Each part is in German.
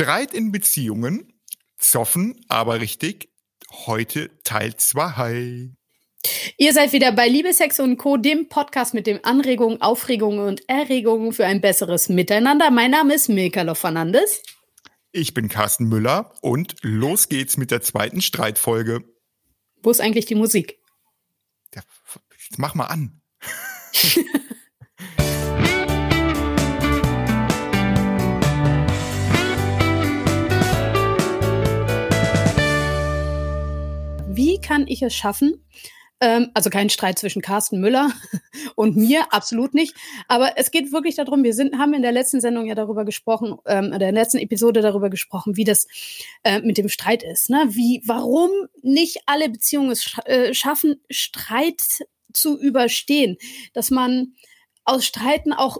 Streit in Beziehungen, zoffen, aber richtig. Heute Teil 2. Ihr seid wieder bei Liebe, Sex und Co., dem Podcast mit den Anregungen, Aufregungen und Erregungen für ein besseres Miteinander. Mein Name ist Milka Fernandes. Ich bin Carsten Müller und los geht's mit der zweiten Streitfolge. Wo ist eigentlich die Musik? Ja, mach mal an. kann ich es schaffen, ähm, also kein Streit zwischen Carsten Müller und mir, absolut nicht. Aber es geht wirklich darum, wir sind, haben in der letzten Sendung ja darüber gesprochen, ähm, in der letzten Episode darüber gesprochen, wie das äh, mit dem Streit ist. Ne? Wie, warum nicht alle Beziehungen es sch äh, schaffen, Streit zu überstehen. Dass man aus Streiten auch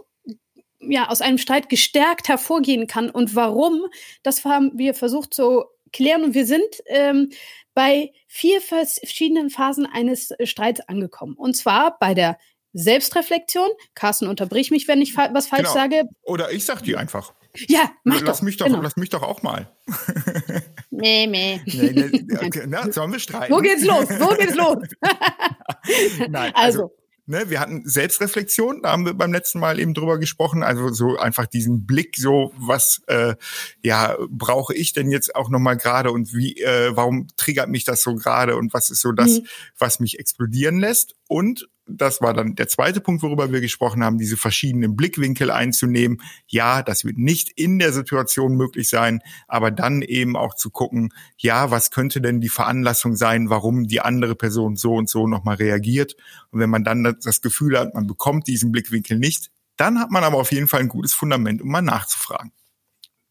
ja, aus einem Streit gestärkt hervorgehen kann und warum, das haben wir versucht zu klären und wir sind ähm, bei vier verschiedenen Phasen eines äh, Streits angekommen. Und zwar bei der Selbstreflexion. Carsten, unterbrich mich, wenn ich fa was falsch genau. sage. Oder ich sag dir einfach. Ja, mach lass doch. Mich doch genau. Lass mich doch auch mal. nee, nee. nee, nee okay, na, sollen wir streiten? Wo geht's los? Wo geht's los? Nein, also, also ne, wir hatten Selbstreflexion, da haben wir beim letzten Mal eben drüber gesprochen, also so einfach diesen Blick, so was äh, ja brauche ich denn jetzt auch noch mal gerade und wie, äh, warum triggert mich das so gerade und was ist so das, mhm. was mich explodieren lässt und das war dann der zweite Punkt, worüber wir gesprochen haben, diese verschiedenen Blickwinkel einzunehmen. Ja, das wird nicht in der Situation möglich sein, aber dann eben auch zu gucken, ja, was könnte denn die Veranlassung sein, warum die andere Person so und so nochmal reagiert. Und wenn man dann das Gefühl hat, man bekommt diesen Blickwinkel nicht, dann hat man aber auf jeden Fall ein gutes Fundament, um mal nachzufragen.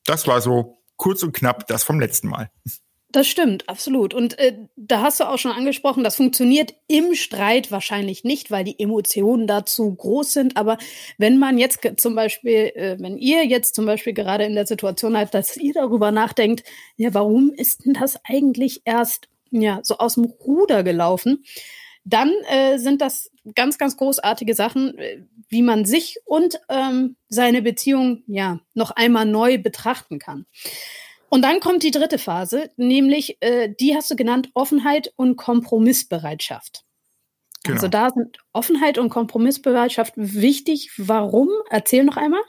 Das war so kurz und knapp das vom letzten Mal. Das stimmt, absolut. Und äh, da hast du auch schon angesprochen, das funktioniert im Streit wahrscheinlich nicht, weil die Emotionen dazu groß sind. Aber wenn man jetzt zum Beispiel, äh, wenn ihr jetzt zum Beispiel gerade in der Situation seid, dass ihr darüber nachdenkt, ja, warum ist denn das eigentlich erst ja so aus dem Ruder gelaufen? Dann äh, sind das ganz, ganz großartige Sachen, äh, wie man sich und ähm, seine Beziehung ja noch einmal neu betrachten kann. Und dann kommt die dritte Phase, nämlich äh, die hast du genannt Offenheit und Kompromissbereitschaft. Genau. Also da sind Offenheit und Kompromissbereitschaft wichtig. Warum? Erzähl noch einmal.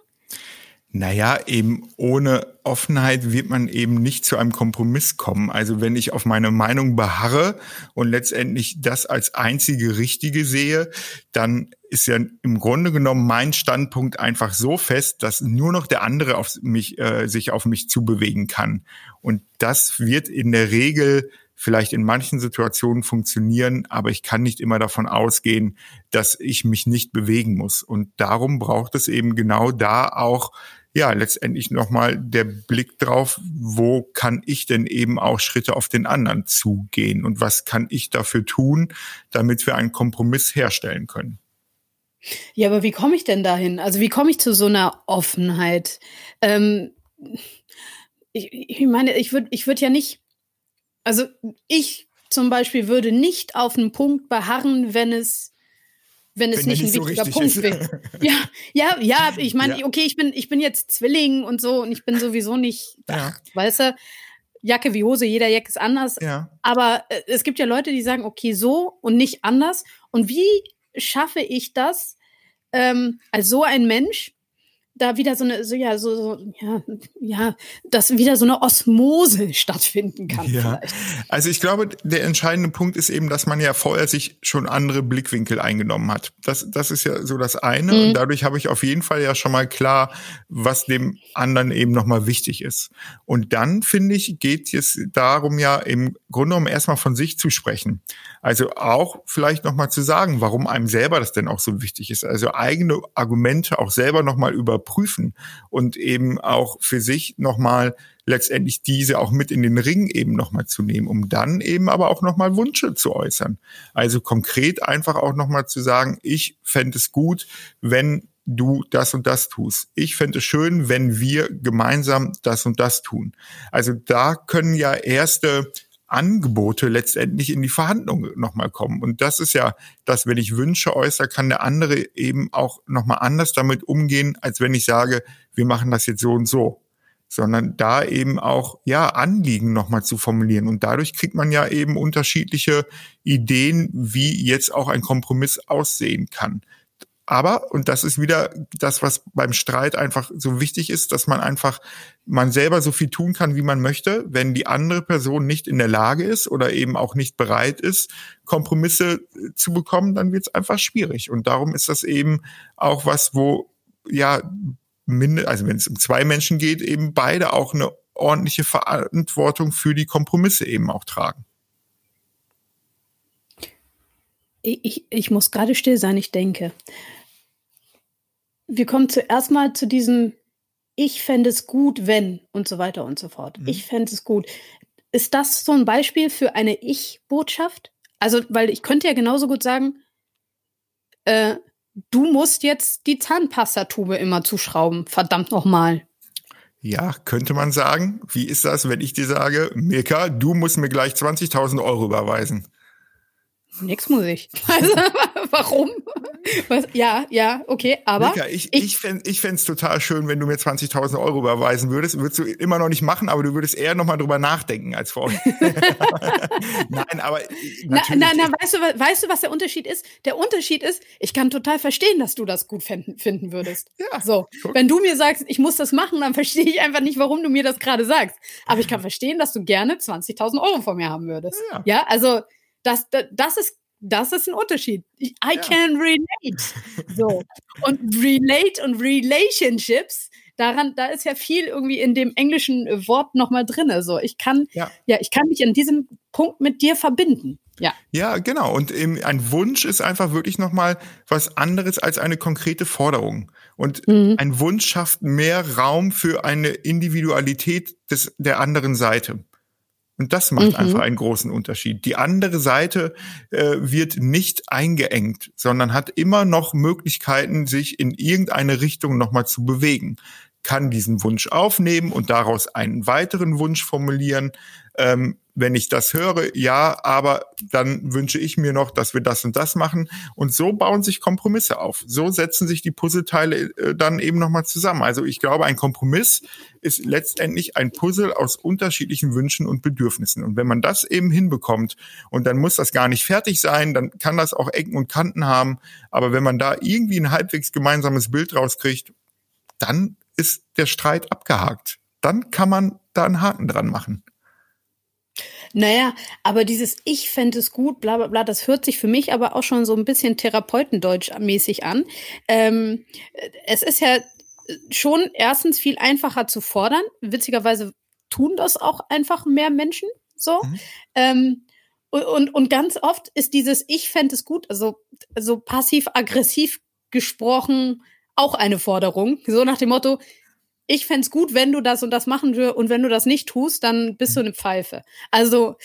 Naja, eben ohne Offenheit wird man eben nicht zu einem Kompromiss kommen. Also wenn ich auf meine Meinung beharre und letztendlich das als einzige Richtige sehe, dann ist ja im Grunde genommen mein Standpunkt einfach so fest, dass nur noch der andere auf mich, äh, sich auf mich zubewegen kann. Und das wird in der Regel vielleicht in manchen Situationen funktionieren, aber ich kann nicht immer davon ausgehen, dass ich mich nicht bewegen muss. Und darum braucht es eben genau da auch ja, letztendlich nochmal der Blick drauf, wo kann ich denn eben auch Schritte auf den anderen zugehen und was kann ich dafür tun, damit wir einen Kompromiss herstellen können. Ja, aber wie komme ich denn dahin? Also wie komme ich zu so einer Offenheit? Ähm, ich, ich meine, ich würde ich würd ja nicht, also ich zum Beispiel würde nicht auf einen Punkt beharren, wenn es wenn es wenn nicht ein so wichtiger Punkt wäre. ja, ja, ja, ich meine, ja. okay, ich bin, ich bin jetzt Zwilling und so und ich bin sowieso nicht, ja. ach, weißt du, Jacke wie Hose, jeder Jack ist anders. Ja. Aber äh, es gibt ja Leute, die sagen, okay, so und nicht anders. Und wie schaffe ich das ähm, als so ein Mensch, da wieder so eine, so, ja, so, so, ja, ja, dass wieder so eine Osmose stattfinden kann. Ja. Vielleicht. Also ich glaube, der entscheidende Punkt ist eben, dass man ja vorher sich schon andere Blickwinkel eingenommen hat. Das, das ist ja so das eine. Mhm. Und dadurch habe ich auf jeden Fall ja schon mal klar, was dem anderen eben nochmal wichtig ist. Und dann, finde ich, geht es darum ja im Grunde genommen erstmal von sich zu sprechen. Also auch vielleicht nochmal zu sagen, warum einem selber das denn auch so wichtig ist. Also eigene Argumente auch selber nochmal überprüfen und eben auch für sich nochmal letztendlich diese auch mit in den Ring eben nochmal zu nehmen, um dann eben aber auch nochmal Wünsche zu äußern. Also konkret einfach auch nochmal zu sagen, ich fände es gut, wenn du das und das tust. Ich fände es schön, wenn wir gemeinsam das und das tun. Also da können ja erste Angebote letztendlich in die Verhandlung nochmal kommen. Und das ist ja, dass wenn ich Wünsche äußere, kann der andere eben auch nochmal anders damit umgehen, als wenn ich sage, wir machen das jetzt so und so. sondern da eben auch ja Anliegen nochmal zu formulieren und dadurch kriegt man ja eben unterschiedliche Ideen, wie jetzt auch ein Kompromiss aussehen kann. Aber, und das ist wieder das, was beim Streit einfach so wichtig ist, dass man einfach, man selber so viel tun kann, wie man möchte. Wenn die andere Person nicht in der Lage ist oder eben auch nicht bereit ist, Kompromisse äh, zu bekommen, dann wird es einfach schwierig. Und darum ist das eben auch was, wo, ja, also wenn es um zwei Menschen geht, eben beide auch eine ordentliche Verantwortung für die Kompromisse eben auch tragen. Ich, ich muss gerade still sein, ich denke wir kommen zuerst mal zu diesem Ich fände es gut, wenn und so weiter und so fort. Mhm. Ich fände es gut. Ist das so ein Beispiel für eine Ich-Botschaft? Also, weil ich könnte ja genauso gut sagen, äh, du musst jetzt die Zahnpastatube immer zuschrauben, verdammt nochmal. Ja, könnte man sagen. Wie ist das, wenn ich dir sage, Mirka, du musst mir gleich 20.000 Euro überweisen? Nix muss ich. Also, warum? Was? Ja, ja, okay, aber. Mika, ich, ich, ich fände ich fänd's total schön, wenn du mir 20.000 Euro überweisen würdest. Würdest du immer noch nicht machen, aber du würdest eher noch mal drüber nachdenken als vorher. Nein, aber. Na, na, na, weißt du, weißt du, was der Unterschied ist? Der Unterschied ist, ich kann total verstehen, dass du das gut finden, finden würdest. Ja. So. Guck. Wenn du mir sagst, ich muss das machen, dann verstehe ich einfach nicht, warum du mir das gerade sagst. Aber ich kann verstehen, dass du gerne 20.000 Euro von mir haben würdest. Ja, ja also, das, das, das ist das ist ein Unterschied. I ja. can relate. So. Und relate und relationships, daran, da ist ja viel irgendwie in dem englischen Wort nochmal drin. So, ich kann, ja. ja, ich kann mich in diesem Punkt mit dir verbinden. Ja. Ja, genau. Und eben ein Wunsch ist einfach wirklich nochmal was anderes als eine konkrete Forderung. Und mhm. ein Wunsch schafft mehr Raum für eine Individualität des, der anderen Seite. Und das macht mhm. einfach einen großen Unterschied. Die andere Seite äh, wird nicht eingeengt, sondern hat immer noch Möglichkeiten, sich in irgendeine Richtung nochmal zu bewegen kann diesen Wunsch aufnehmen und daraus einen weiteren Wunsch formulieren. Ähm, wenn ich das höre, ja, aber dann wünsche ich mir noch, dass wir das und das machen. Und so bauen sich Kompromisse auf. So setzen sich die Puzzleteile äh, dann eben nochmal zusammen. Also ich glaube, ein Kompromiss ist letztendlich ein Puzzle aus unterschiedlichen Wünschen und Bedürfnissen. Und wenn man das eben hinbekommt, und dann muss das gar nicht fertig sein, dann kann das auch Ecken und Kanten haben. Aber wenn man da irgendwie ein halbwegs gemeinsames Bild rauskriegt, dann ist der Streit abgehakt. Dann kann man da einen Haken dran machen. Naja, aber dieses Ich fände es gut, bla bla bla, das hört sich für mich aber auch schon so ein bisschen Therapeutendeutsch-mäßig an. Ähm, es ist ja schon erstens viel einfacher zu fordern. Witzigerweise tun das auch einfach mehr Menschen so. Mhm. Ähm, und, und ganz oft ist dieses Ich fände es gut, also so passiv-aggressiv gesprochen, auch eine Forderung. So nach dem Motto, ich fände gut, wenn du das und das machen würdest und wenn du das nicht tust, dann bist du eine Pfeife. Also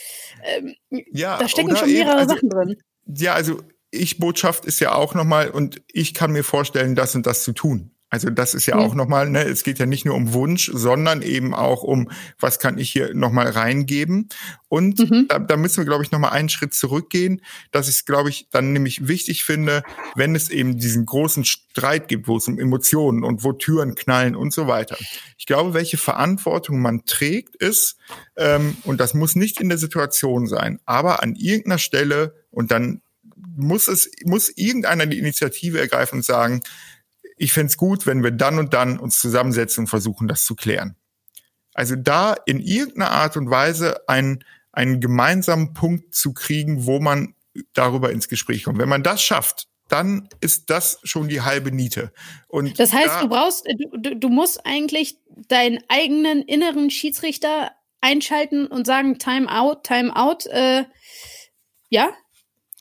ähm, ja, da stecken schon mehrere eben, also, Sachen drin. Ja, also Ich-Botschaft ist ja auch nochmal und ich kann mir vorstellen, das und das zu tun. Also das ist ja auch nochmal, ne, es geht ja nicht nur um Wunsch, sondern eben auch um, was kann ich hier nochmal reingeben. Und mhm. da, da müssen wir, glaube ich, nochmal einen Schritt zurückgehen, dass ich es, glaube ich, dann nämlich wichtig finde, wenn es eben diesen großen Streit gibt, wo es um Emotionen und wo Türen knallen und so weiter. Ich glaube, welche Verantwortung man trägt, ist, ähm, und das muss nicht in der Situation sein, aber an irgendeiner Stelle und dann muss es, muss irgendeiner die Initiative ergreifen und sagen, ich fände gut, wenn wir dann und dann uns zusammensetzen und versuchen, das zu klären. Also da in irgendeiner Art und Weise einen, einen gemeinsamen Punkt zu kriegen, wo man darüber ins Gespräch kommt. Wenn man das schafft, dann ist das schon die halbe Niete. Und das heißt, da, du brauchst, du, du musst eigentlich deinen eigenen inneren Schiedsrichter einschalten und sagen, Time out, Time out. Äh, ja?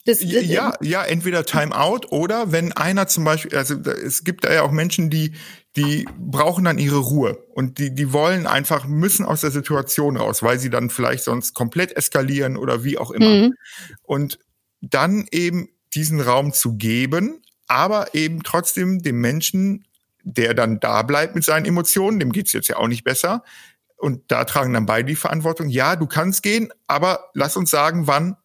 Das, das, ja, ja, entweder Timeout oder wenn einer zum Beispiel, also es gibt da ja auch Menschen, die, die brauchen dann ihre Ruhe und die, die wollen einfach, müssen aus der Situation raus, weil sie dann vielleicht sonst komplett eskalieren oder wie auch immer. Mhm. Und dann eben diesen Raum zu geben, aber eben trotzdem dem Menschen, der dann da bleibt mit seinen Emotionen, dem geht's jetzt ja auch nicht besser. Und da tragen dann beide die Verantwortung. Ja, du kannst gehen, aber lass uns sagen, wann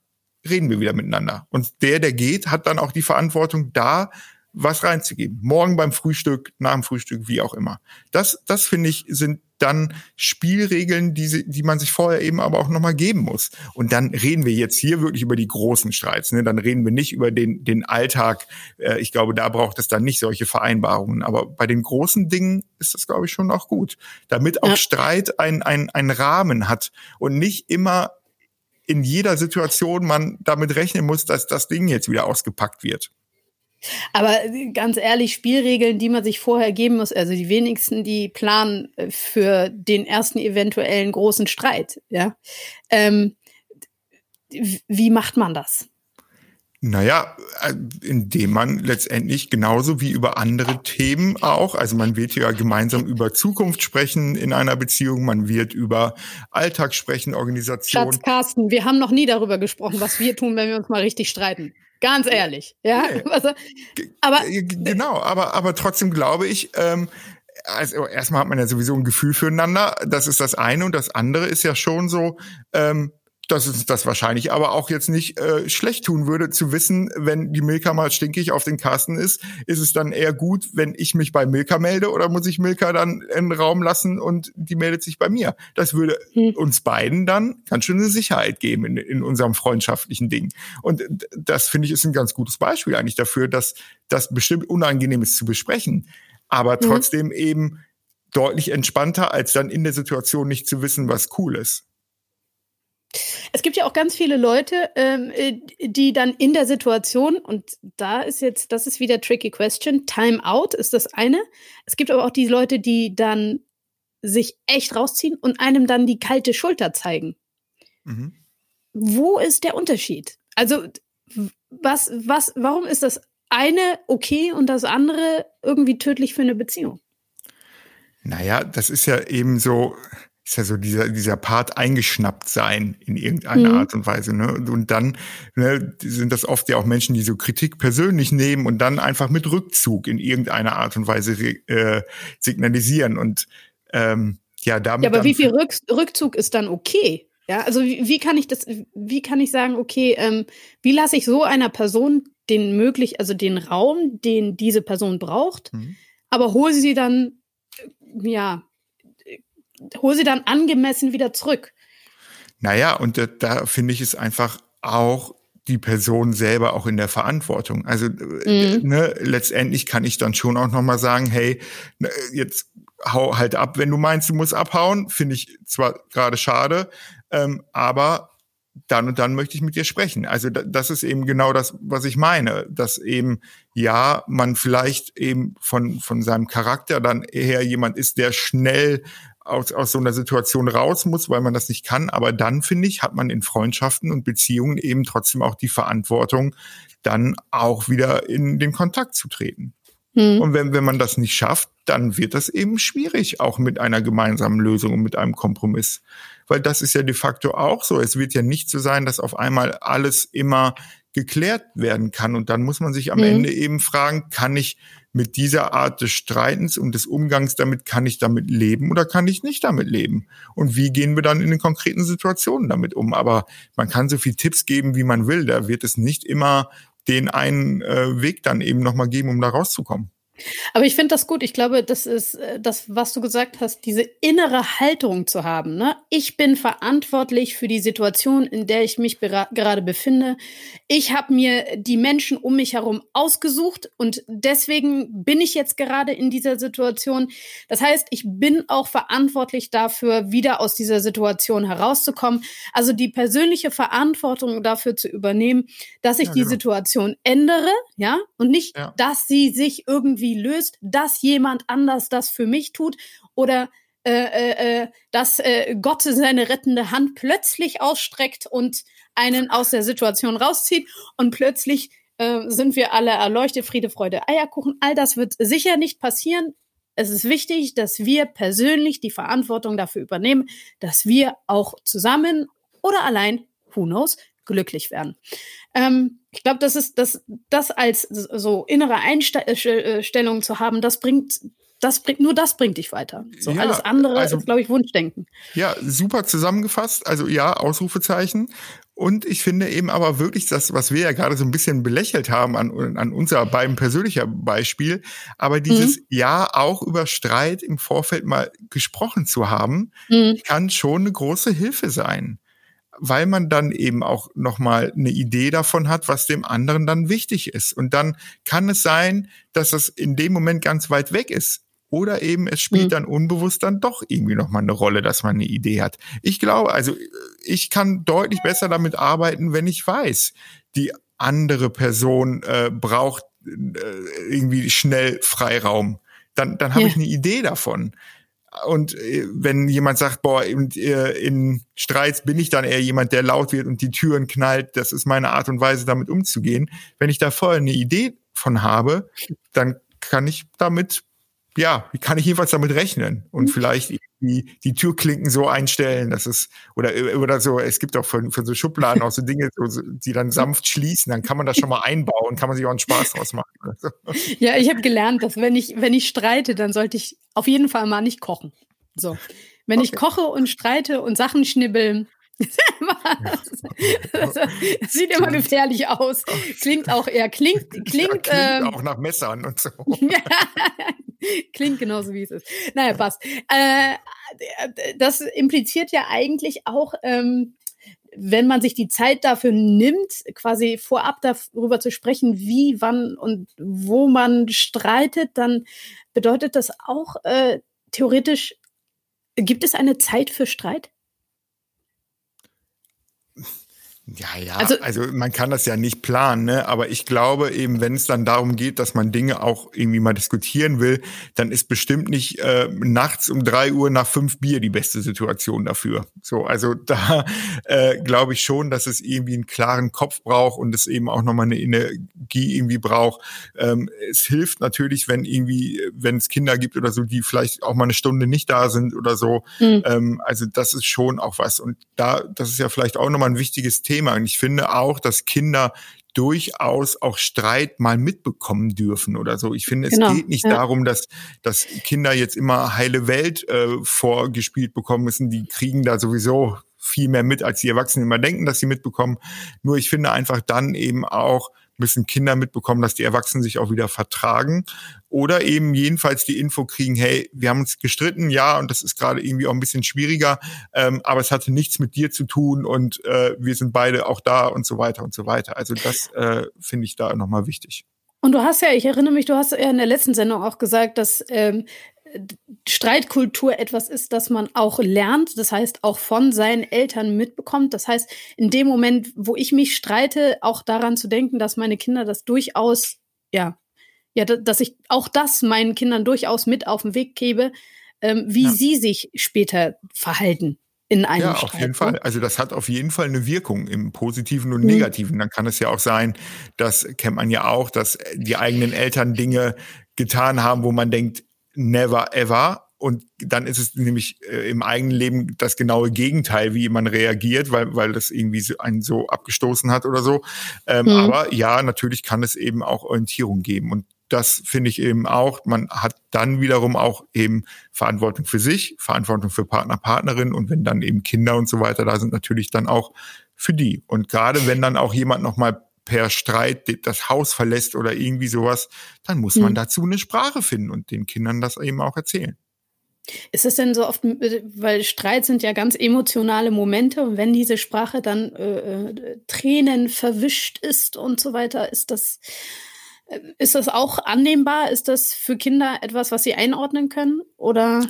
reden wir wieder miteinander. Und der, der geht, hat dann auch die Verantwortung, da was reinzugeben. Morgen beim Frühstück, nach dem Frühstück, wie auch immer. Das, das finde ich, sind dann Spielregeln, die, die man sich vorher eben aber auch nochmal geben muss. Und dann reden wir jetzt hier wirklich über die großen Streits. Ne? Dann reden wir nicht über den, den Alltag. Äh, ich glaube, da braucht es dann nicht solche Vereinbarungen. Aber bei den großen Dingen ist das, glaube ich, schon auch gut. Damit auch ja. Streit ein, ein, ein Rahmen hat und nicht immer in jeder Situation man damit rechnen muss, dass das Ding jetzt wieder ausgepackt wird. Aber äh, ganz ehrlich, Spielregeln, die man sich vorher geben muss, also die wenigsten, die planen äh, für den ersten eventuellen großen Streit, ja. Ähm, wie macht man das? Naja, äh, indem man letztendlich genauso wie über andere Themen auch, also man wird ja gemeinsam über Zukunft sprechen in einer Beziehung, man wird über Alltag sprechen, Organisation. Schatz Carsten, wir haben noch nie darüber gesprochen, was wir tun, wenn wir uns mal richtig streiten. Ganz ehrlich, ja. Nee. Also, aber genau, aber aber trotzdem glaube ich. Ähm, also erstmal hat man ja sowieso ein Gefühl füreinander, das ist das eine und das andere ist ja schon so, ähm, dass es das wahrscheinlich aber auch jetzt nicht äh, schlecht tun würde, zu wissen, wenn die Milka mal stinkig auf den Kasten ist, ist es dann eher gut, wenn ich mich bei Milka melde oder muss ich Milka dann in den Raum lassen und die meldet sich bei mir? Das würde hm. uns beiden dann ganz schön eine Sicherheit geben in, in unserem freundschaftlichen Ding. Und das finde ich ist ein ganz gutes Beispiel eigentlich dafür, dass das bestimmt unangenehm ist zu besprechen, aber hm. trotzdem hm. eben deutlich entspannter, als dann in der Situation nicht zu wissen, was cool ist. Es gibt ja auch ganz viele Leute, ähm, äh, die dann in der Situation, und da ist jetzt, das ist wieder tricky question, Time out ist das eine. Es gibt aber auch die Leute, die dann sich echt rausziehen und einem dann die kalte Schulter zeigen. Mhm. Wo ist der Unterschied? Also, was, was, warum ist das eine okay und das andere irgendwie tödlich für eine Beziehung? Naja, das ist ja eben so, ist ja so dieser, dieser Part eingeschnappt sein in irgendeiner mhm. Art und Weise. Ne? Und dann ne, sind das oft ja auch Menschen, die so Kritik persönlich nehmen und dann einfach mit Rückzug in irgendeiner Art und Weise äh, signalisieren. Und ähm, ja, damit. Ja, aber wie viel Rück, Rückzug ist dann okay? Ja, also wie, wie, kann ich das, wie kann ich sagen, okay, ähm, wie lasse ich so einer Person den möglich, also den Raum, den diese Person braucht, mhm. aber hole sie dann, ja, hol sie dann angemessen wieder zurück. Naja, und da, da finde ich es einfach auch die Person selber auch in der Verantwortung. Also äh, mhm. ne, letztendlich kann ich dann schon auch nochmal sagen, hey, ne, jetzt hau halt ab, wenn du meinst, du musst abhauen. Finde ich zwar gerade schade, ähm, aber dann und dann möchte ich mit dir sprechen. Also das ist eben genau das, was ich meine, dass eben ja man vielleicht eben von von seinem Charakter dann eher jemand ist, der schnell aus, aus so einer Situation raus muss, weil man das nicht kann. Aber dann, finde ich, hat man in Freundschaften und Beziehungen eben trotzdem auch die Verantwortung, dann auch wieder in den Kontakt zu treten. Hm. Und wenn, wenn man das nicht schafft, dann wird das eben schwierig, auch mit einer gemeinsamen Lösung und mit einem Kompromiss. Weil das ist ja de facto auch so. Es wird ja nicht so sein, dass auf einmal alles immer geklärt werden kann. Und dann muss man sich am hm. Ende eben fragen, kann ich mit dieser Art des Streitens und des Umgangs damit, kann ich damit leben oder kann ich nicht damit leben? Und wie gehen wir dann in den konkreten Situationen damit um? Aber man kann so viel Tipps geben, wie man will. Da wird es nicht immer den einen äh, Weg dann eben nochmal geben, um da rauszukommen. Aber ich finde das gut. Ich glaube, das ist äh, das, was du gesagt hast, diese innere Haltung zu haben. Ne? Ich bin verantwortlich für die Situation, in der ich mich gerade befinde. Ich habe mir die Menschen um mich herum ausgesucht und deswegen bin ich jetzt gerade in dieser Situation. Das heißt, ich bin auch verantwortlich dafür, wieder aus dieser Situation herauszukommen. Also die persönliche Verantwortung dafür zu übernehmen, dass ich ja, genau. die Situation ändere, ja, und nicht, ja. dass sie sich irgendwie irgendwie löst, dass jemand anders das für mich tut oder äh, äh, äh, dass äh, Gott seine rettende Hand plötzlich ausstreckt und einen aus der Situation rauszieht und plötzlich äh, sind wir alle erleuchtet, Friede, Freude, Eierkuchen. All das wird sicher nicht passieren. Es ist wichtig, dass wir persönlich die Verantwortung dafür übernehmen, dass wir auch zusammen oder allein, who knows, glücklich werden. Ähm, ich glaube, das ist das, das als so innere Einstellung zu haben, das bringt das bringt, nur das bringt dich weiter. So ja, alles andere also, ist, glaube ich, Wunschdenken. Ja, super zusammengefasst. Also ja, Ausrufezeichen. Und ich finde eben aber wirklich das, was wir ja gerade so ein bisschen belächelt haben an, an unser beiden persönlicher Beispiel, aber dieses mhm. Ja auch über Streit im Vorfeld mal gesprochen zu haben, mhm. kann schon eine große Hilfe sein weil man dann eben auch nochmal eine Idee davon hat, was dem anderen dann wichtig ist. Und dann kann es sein, dass das in dem Moment ganz weit weg ist. Oder eben es spielt mhm. dann unbewusst dann doch irgendwie nochmal eine Rolle, dass man eine Idee hat. Ich glaube, also ich kann deutlich besser damit arbeiten, wenn ich weiß, die andere Person äh, braucht äh, irgendwie schnell Freiraum. Dann, dann habe ja. ich eine Idee davon. Und äh, wenn jemand sagt, boah, in, äh, in Streits bin ich dann eher jemand, der laut wird und die Türen knallt, das ist meine Art und Weise, damit umzugehen. Wenn ich da vorher eine Idee von habe, dann kann ich damit, ja, kann ich jedenfalls damit rechnen und mhm. vielleicht die, die Türklinken so einstellen, dass es, oder, oder so, es gibt auch von, von so Schubladen auch so Dinge, so, die dann sanft schließen, dann kann man das schon mal einbauen, kann man sich auch einen Spaß draus machen. Ja, ich habe gelernt, dass wenn ich, wenn ich streite, dann sollte ich auf jeden Fall mal nicht kochen. So. Wenn okay. ich koche und streite und Sachen schnibbeln, das, sieht immer gefährlich aus. Klingt auch eher, klingt, klingt, ja, klingt ähm, auch nach Messern und so. klingt genauso wie es ist. Naja, passt. Äh, das impliziert ja eigentlich auch, ähm, wenn man sich die Zeit dafür nimmt, quasi vorab darüber zu sprechen, wie, wann und wo man streitet, dann bedeutet das auch äh, theoretisch, gibt es eine Zeit für Streit? Ja, ja, also, also man kann das ja nicht planen, ne? aber ich glaube eben, wenn es dann darum geht, dass man Dinge auch irgendwie mal diskutieren will, dann ist bestimmt nicht äh, nachts um drei Uhr nach fünf Bier die beste Situation dafür. So, also da äh, glaube ich schon, dass es irgendwie einen klaren Kopf braucht und es eben auch nochmal eine Energie irgendwie braucht. Ähm, es hilft natürlich, wenn irgendwie, wenn es Kinder gibt oder so, die vielleicht auch mal eine Stunde nicht da sind oder so. Mhm. Ähm, also das ist schon auch was. Und da, das ist ja vielleicht auch nochmal ein wichtiges Thema Thema. Und ich finde auch, dass Kinder durchaus auch Streit mal mitbekommen dürfen oder so. Ich finde, genau, es geht nicht ja. darum, dass, dass Kinder jetzt immer heile Welt äh, vorgespielt bekommen müssen. Die kriegen da sowieso viel mehr mit, als die Erwachsenen immer denken, dass sie mitbekommen. Nur ich finde einfach dann eben auch, müssen Kinder mitbekommen, dass die Erwachsenen sich auch wieder vertragen oder eben jedenfalls die Info kriegen, hey, wir haben uns gestritten, ja, und das ist gerade irgendwie auch ein bisschen schwieriger, ähm, aber es hatte nichts mit dir zu tun und äh, wir sind beide auch da und so weiter und so weiter. Also das äh, finde ich da nochmal wichtig. Und du hast ja, ich erinnere mich, du hast ja in der letzten Sendung auch gesagt, dass ähm, Streitkultur etwas ist, das man auch lernt, das heißt auch von seinen Eltern mitbekommt. Das heißt, in dem Moment, wo ich mich streite, auch daran zu denken, dass meine Kinder das durchaus, ja, ja, dass ich auch das meinen Kindern durchaus mit auf den Weg gebe, ähm, wie ja. sie sich später verhalten in einem Ja, auf jeden ne? Fall. Also das hat auf jeden Fall eine Wirkung im Positiven und mhm. Negativen. Dann kann es ja auch sein, das kennt man ja auch, dass die eigenen Eltern Dinge getan haben, wo man denkt, never ever. Und dann ist es nämlich äh, im eigenen Leben das genaue Gegenteil, wie man reagiert, weil, weil das irgendwie so einen so abgestoßen hat oder so. Ähm, mhm. Aber ja, natürlich kann es eben auch Orientierung geben. Und das finde ich eben auch. Man hat dann wiederum auch eben Verantwortung für sich, Verantwortung für Partner, Partnerin und wenn dann eben Kinder und so weiter da sind, natürlich dann auch für die. Und gerade wenn dann auch jemand nochmal per Streit das Haus verlässt oder irgendwie sowas, dann muss man hm. dazu eine Sprache finden und den Kindern das eben auch erzählen. Ist es denn so oft, weil Streit sind ja ganz emotionale Momente und wenn diese Sprache dann äh, äh, Tränen verwischt ist und so weiter, ist das, äh, ist das auch annehmbar? Ist das für Kinder etwas, was sie einordnen können? Oder?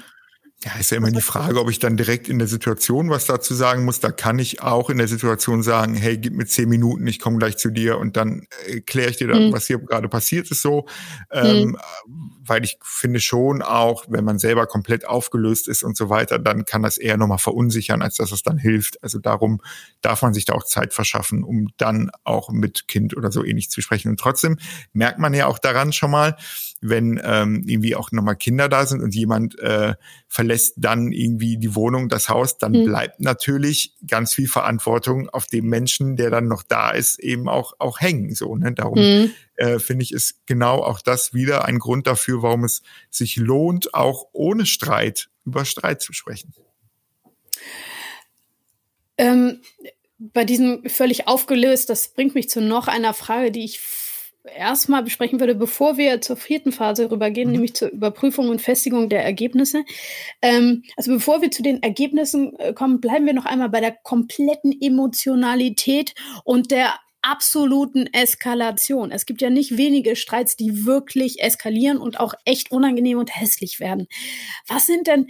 Ja, ist ja immer die Frage, ob ich dann direkt in der Situation was dazu sagen muss. Da kann ich auch in der Situation sagen, hey, gib mir zehn Minuten, ich komme gleich zu dir und dann erkläre ich dir dann, mhm. was hier gerade passiert ist so. Ähm, mhm. Weil ich finde schon auch, wenn man selber komplett aufgelöst ist und so weiter, dann kann das eher nochmal verunsichern, als dass es dann hilft. Also darum darf man sich da auch Zeit verschaffen, um dann auch mit Kind oder so ähnlich zu sprechen. Und trotzdem merkt man ja auch daran schon mal, wenn ähm, irgendwie auch nochmal Kinder da sind und jemand äh, verlässt dann irgendwie die Wohnung, das Haus, dann mhm. bleibt natürlich ganz viel Verantwortung auf dem Menschen, der dann noch da ist, eben auch, auch hängen. So, ne? Darum mhm. äh, finde ich, ist genau auch das wieder ein Grund dafür, warum es sich lohnt, auch ohne Streit über Streit zu sprechen. Ähm, bei diesem völlig aufgelöst, das bringt mich zu noch einer Frage, die ich erstmal besprechen würde, bevor wir zur vierten Phase rübergehen, mhm. nämlich zur Überprüfung und Festigung der Ergebnisse. Ähm, also bevor wir zu den Ergebnissen äh, kommen, bleiben wir noch einmal bei der kompletten Emotionalität und der absoluten Eskalation. Es gibt ja nicht wenige Streits, die wirklich eskalieren und auch echt unangenehm und hässlich werden. Was sind denn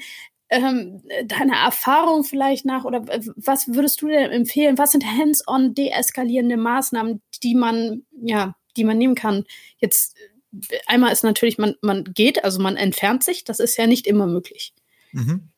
ähm, deine Erfahrung vielleicht nach oder was würdest du denn empfehlen? Was sind hands-on deeskalierende Maßnahmen, die man ja die man nehmen kann. Jetzt einmal ist natürlich, man, man geht, also man entfernt sich, das ist ja nicht immer möglich. Mhm.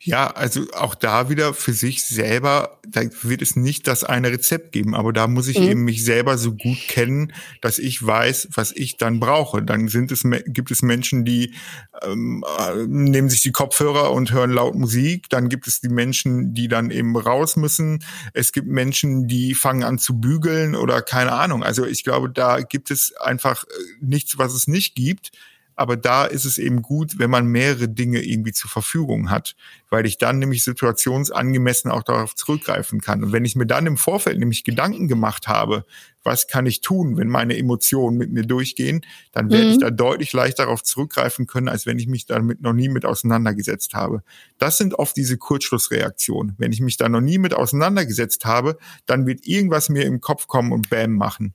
Ja, also auch da wieder für sich selber, da wird es nicht das eine Rezept geben, aber da muss ich mhm. eben mich selber so gut kennen, dass ich weiß, was ich dann brauche. Dann sind es, gibt es Menschen, die ähm, äh, nehmen sich die Kopfhörer und hören laut Musik. Dann gibt es die Menschen, die dann eben raus müssen. Es gibt Menschen, die fangen an zu bügeln oder keine Ahnung. Also ich glaube, da gibt es einfach äh, nichts, was es nicht gibt. Aber da ist es eben gut, wenn man mehrere Dinge irgendwie zur Verfügung hat, weil ich dann nämlich situationsangemessen auch darauf zurückgreifen kann. Und wenn ich mir dann im Vorfeld nämlich Gedanken gemacht habe, was kann ich tun, wenn meine Emotionen mit mir durchgehen, dann werde mhm. ich da deutlich leichter darauf zurückgreifen können, als wenn ich mich damit noch nie mit auseinandergesetzt habe. Das sind oft diese Kurzschlussreaktionen. Wenn ich mich da noch nie mit auseinandergesetzt habe, dann wird irgendwas mir im Kopf kommen und Bäm machen.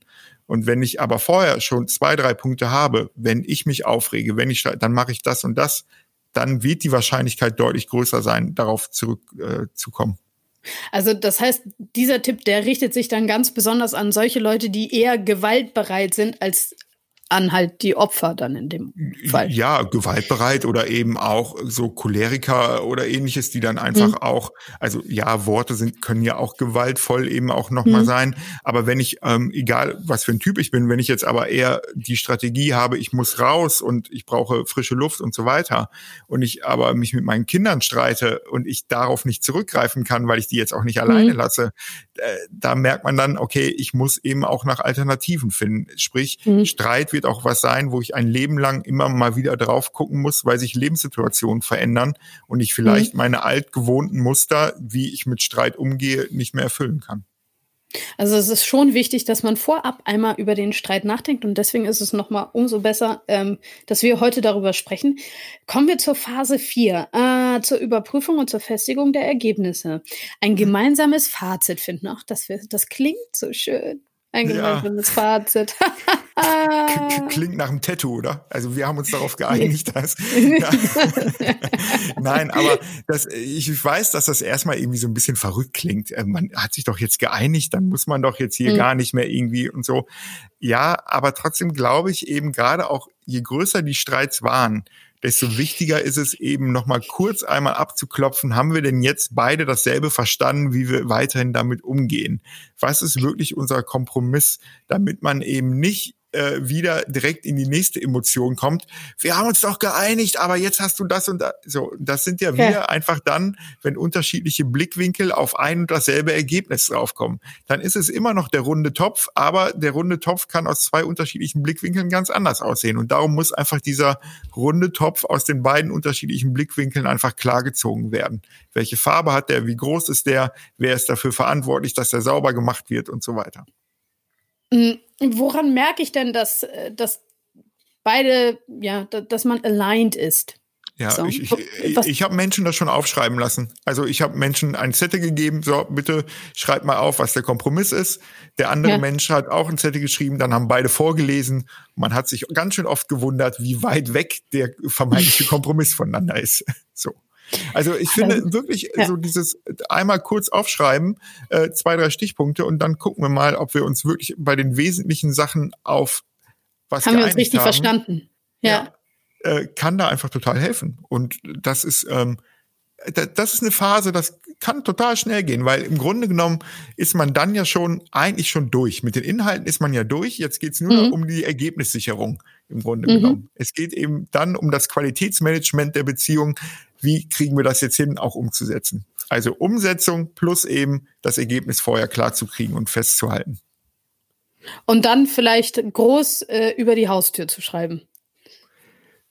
Und wenn ich aber vorher schon zwei, drei Punkte habe, wenn ich mich aufrege, wenn ich, dann mache ich das und das, dann wird die Wahrscheinlichkeit deutlich größer sein, darauf zurückzukommen. Äh, also das heißt, dieser Tipp, der richtet sich dann ganz besonders an solche Leute, die eher gewaltbereit sind als an halt die Opfer dann in dem Fall. Ja, gewaltbereit oder eben auch so Choleriker oder ähnliches, die dann einfach mhm. auch, also ja, Worte sind, können ja auch gewaltvoll eben auch nochmal mhm. sein. Aber wenn ich, ähm, egal was für ein Typ ich bin, wenn ich jetzt aber eher die Strategie habe, ich muss raus und ich brauche frische Luft und so weiter und ich aber mich mit meinen Kindern streite und ich darauf nicht zurückgreifen kann, weil ich die jetzt auch nicht alleine mhm. lasse, äh, da merkt man dann, okay, ich muss eben auch nach Alternativen finden. Sprich, mhm. Streit wird wird auch was sein, wo ich ein Leben lang immer mal wieder drauf gucken muss, weil sich Lebenssituationen verändern und ich vielleicht mhm. meine altgewohnten Muster, wie ich mit Streit umgehe, nicht mehr erfüllen kann. Also es ist schon wichtig, dass man vorab einmal über den Streit nachdenkt und deswegen ist es nochmal umso besser, ähm, dass wir heute darüber sprechen. Kommen wir zur Phase 4, äh, zur Überprüfung und zur Festigung der Ergebnisse. Ein mhm. gemeinsames Fazit finden. Ach, das, das klingt so schön. Ein gemeinsames ja. Fazit. Klingt nach einem Tattoo, oder? Also wir haben uns darauf geeinigt, dass. Ja. Nein, aber das, ich weiß, dass das erstmal irgendwie so ein bisschen verrückt klingt. Äh, man hat sich doch jetzt geeinigt, dann muss man doch jetzt hier mhm. gar nicht mehr irgendwie und so. Ja, aber trotzdem glaube ich eben gerade auch, je größer die Streits waren, desto wichtiger ist es eben nochmal kurz einmal abzuklopfen, haben wir denn jetzt beide dasselbe verstanden, wie wir weiterhin damit umgehen? Was ist wirklich unser Kompromiss, damit man eben nicht äh, wieder direkt in die nächste Emotion kommt. Wir haben uns doch geeinigt, aber jetzt hast du das und das. So, das sind ja wieder ja. einfach dann, wenn unterschiedliche Blickwinkel auf ein und dasselbe Ergebnis draufkommen. Dann ist es immer noch der runde Topf, aber der runde Topf kann aus zwei unterschiedlichen Blickwinkeln ganz anders aussehen. Und darum muss einfach dieser runde Topf aus den beiden unterschiedlichen Blickwinkeln einfach klargezogen werden. Welche Farbe hat der? Wie groß ist der? Wer ist dafür verantwortlich, dass er sauber gemacht wird und so weiter? Mm, woran merke ich denn, dass, äh, dass beide, ja, dass man aligned ist? Ja, so. ich, ich, ich habe Menschen das schon aufschreiben lassen. Also ich habe Menschen ein Zettel gegeben, so bitte schreibt mal auf, was der Kompromiss ist. Der andere ja. Mensch hat auch ein Zettel geschrieben, dann haben beide vorgelesen. Man hat sich ganz schön oft gewundert, wie weit weg der vermeintliche Kompromiss voneinander ist. So. Also ich finde wirklich ja. so dieses einmal kurz aufschreiben, äh, zwei, drei Stichpunkte und dann gucken wir mal, ob wir uns wirklich bei den wesentlichen Sachen auf was haben wir uns richtig haben. verstanden. Ja. ja äh, kann da einfach total helfen. Und das ist ähm, das ist eine Phase, das kann total schnell gehen, weil im Grunde genommen ist man dann ja schon eigentlich schon durch. Mit den Inhalten ist man ja durch. Jetzt geht's nur mhm. noch um die Ergebnissicherung im Grunde mhm. genommen. Es geht eben dann um das Qualitätsmanagement der Beziehung. Wie kriegen wir das jetzt hin, auch umzusetzen? Also Umsetzung plus eben das Ergebnis vorher klar zu kriegen und festzuhalten. Und dann vielleicht groß äh, über die Haustür zu schreiben.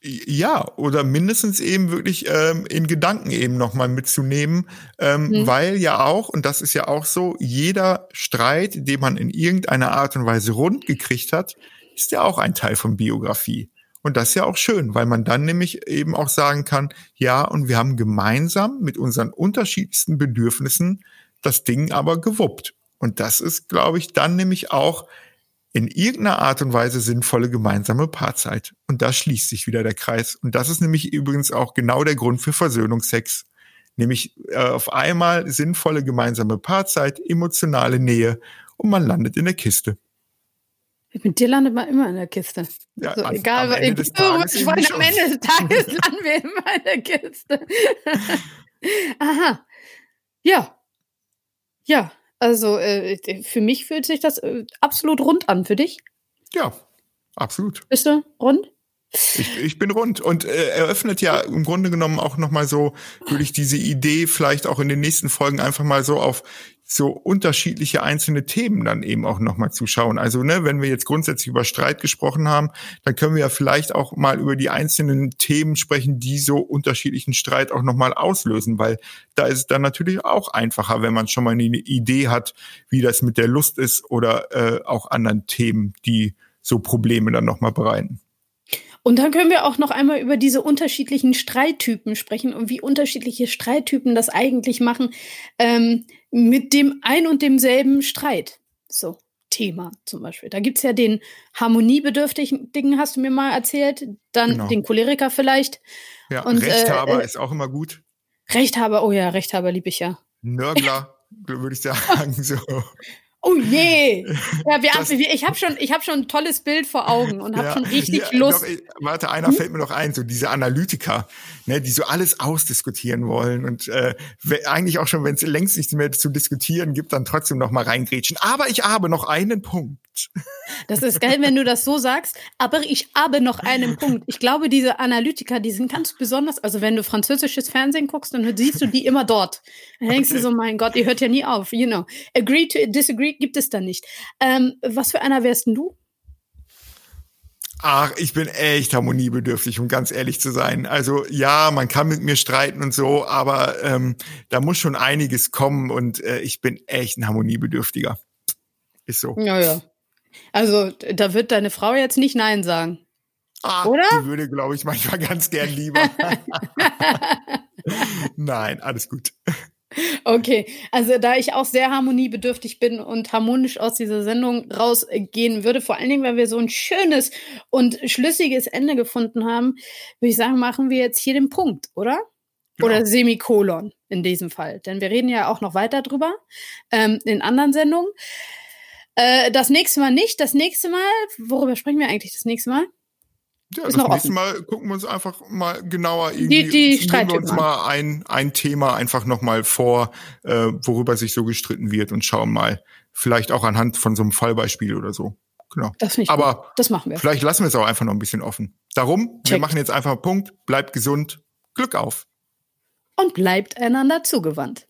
Ja, oder mindestens eben wirklich ähm, in Gedanken eben nochmal mitzunehmen, ähm, mhm. weil ja auch, und das ist ja auch so, jeder Streit, den man in irgendeiner Art und Weise rund gekriegt hat, ist ja auch ein Teil von Biografie. Und das ist ja auch schön, weil man dann nämlich eben auch sagen kann, ja, und wir haben gemeinsam mit unseren unterschiedlichsten Bedürfnissen das Ding aber gewuppt. Und das ist, glaube ich, dann nämlich auch in irgendeiner Art und Weise sinnvolle gemeinsame Paarzeit. Und da schließt sich wieder der Kreis. Und das ist nämlich übrigens auch genau der Grund für Versöhnungsex. Nämlich äh, auf einmal sinnvolle gemeinsame Paarzeit, emotionale Nähe und man landet in der Kiste. Mit dir landet man immer in der Kiste. Ja, also, egal, am Ende des Tages ich wollte, am Ende des Tages landen wir immer in der Kiste. Aha. Ja. Ja, also äh, für mich fühlt sich das äh, absolut rund an. Für dich? Ja, absolut. Bist du rund? Ich, ich bin rund und äh, eröffnet ja im Grunde genommen auch nochmal so, würde ich diese Idee vielleicht auch in den nächsten Folgen einfach mal so auf so unterschiedliche einzelne Themen dann eben auch nochmal zuschauen. Also, ne, wenn wir jetzt grundsätzlich über Streit gesprochen haben, dann können wir ja vielleicht auch mal über die einzelnen Themen sprechen, die so unterschiedlichen Streit auch nochmal auslösen, weil da ist es dann natürlich auch einfacher, wenn man schon mal eine Idee hat, wie das mit der Lust ist oder äh, auch anderen Themen, die so Probleme dann nochmal bereiten. Und dann können wir auch noch einmal über diese unterschiedlichen Streittypen sprechen und wie unterschiedliche Streittypen das eigentlich machen ähm, mit dem ein und demselben Streit. So, Thema zum Beispiel. Da gibt's ja den harmoniebedürftigen, Dingen, hast du mir mal erzählt, dann genau. den Choleriker vielleicht. Ja, und, Rechthaber äh, ist auch immer gut. Rechthaber, oh ja, Rechthaber liebe ich ja. Nörgler, würde ich sagen. So. Oh je! Ja, wir, das, ich habe schon, ich habe schon ein tolles Bild vor Augen und habe ja, schon richtig ja, Lust. Doch, warte, einer hm? fällt mir noch ein, so diese Analytiker, ne, die so alles ausdiskutieren wollen und äh, eigentlich auch schon, wenn es längst nichts mehr zu diskutieren gibt, dann trotzdem noch mal reingrätschen. Aber ich habe noch einen Punkt. Das ist geil, wenn du das so sagst. Aber ich habe noch einen Punkt. Ich glaube, diese Analytiker, die sind ganz besonders. Also wenn du französisches Fernsehen guckst, dann siehst du die immer dort. Dann denkst du so, mein Gott, ihr hört ja nie auf. You know, agree to disagree gibt es da nicht. Ähm, was für einer wärst denn du? Ach, ich bin echt harmoniebedürftig, um ganz ehrlich zu sein. Also ja, man kann mit mir streiten und so, aber ähm, da muss schon einiges kommen und äh, ich bin echt ein harmoniebedürftiger. Ist so. Ja, ja. Also da wird deine Frau jetzt nicht Nein sagen. Ah, Oder? Die würde, glaube ich, manchmal ganz gern lieber. Nein, alles gut. Okay, also da ich auch sehr harmoniebedürftig bin und harmonisch aus dieser Sendung rausgehen würde, vor allen Dingen, weil wir so ein schönes und schlüssiges Ende gefunden haben, würde ich sagen, machen wir jetzt hier den Punkt, oder? Ja. Oder Semikolon in diesem Fall. Denn wir reden ja auch noch weiter drüber ähm, in anderen Sendungen. Äh, das nächste Mal nicht. Das nächste Mal, worüber sprechen wir eigentlich das nächste Mal? Ja, ist das nächste offen. Mal gucken wir uns einfach mal genauer irgendwie, die, die nehmen wir uns mal ein, ein Thema einfach nochmal vor, äh, worüber sich so gestritten wird und schauen mal, vielleicht auch anhand von so einem Fallbeispiel oder so. Genau. Das nicht Aber gut. das machen wir. Vielleicht lassen wir es auch einfach noch ein bisschen offen. Darum, Check. wir machen jetzt einfach einen Punkt, bleibt gesund, Glück auf. Und bleibt einander zugewandt.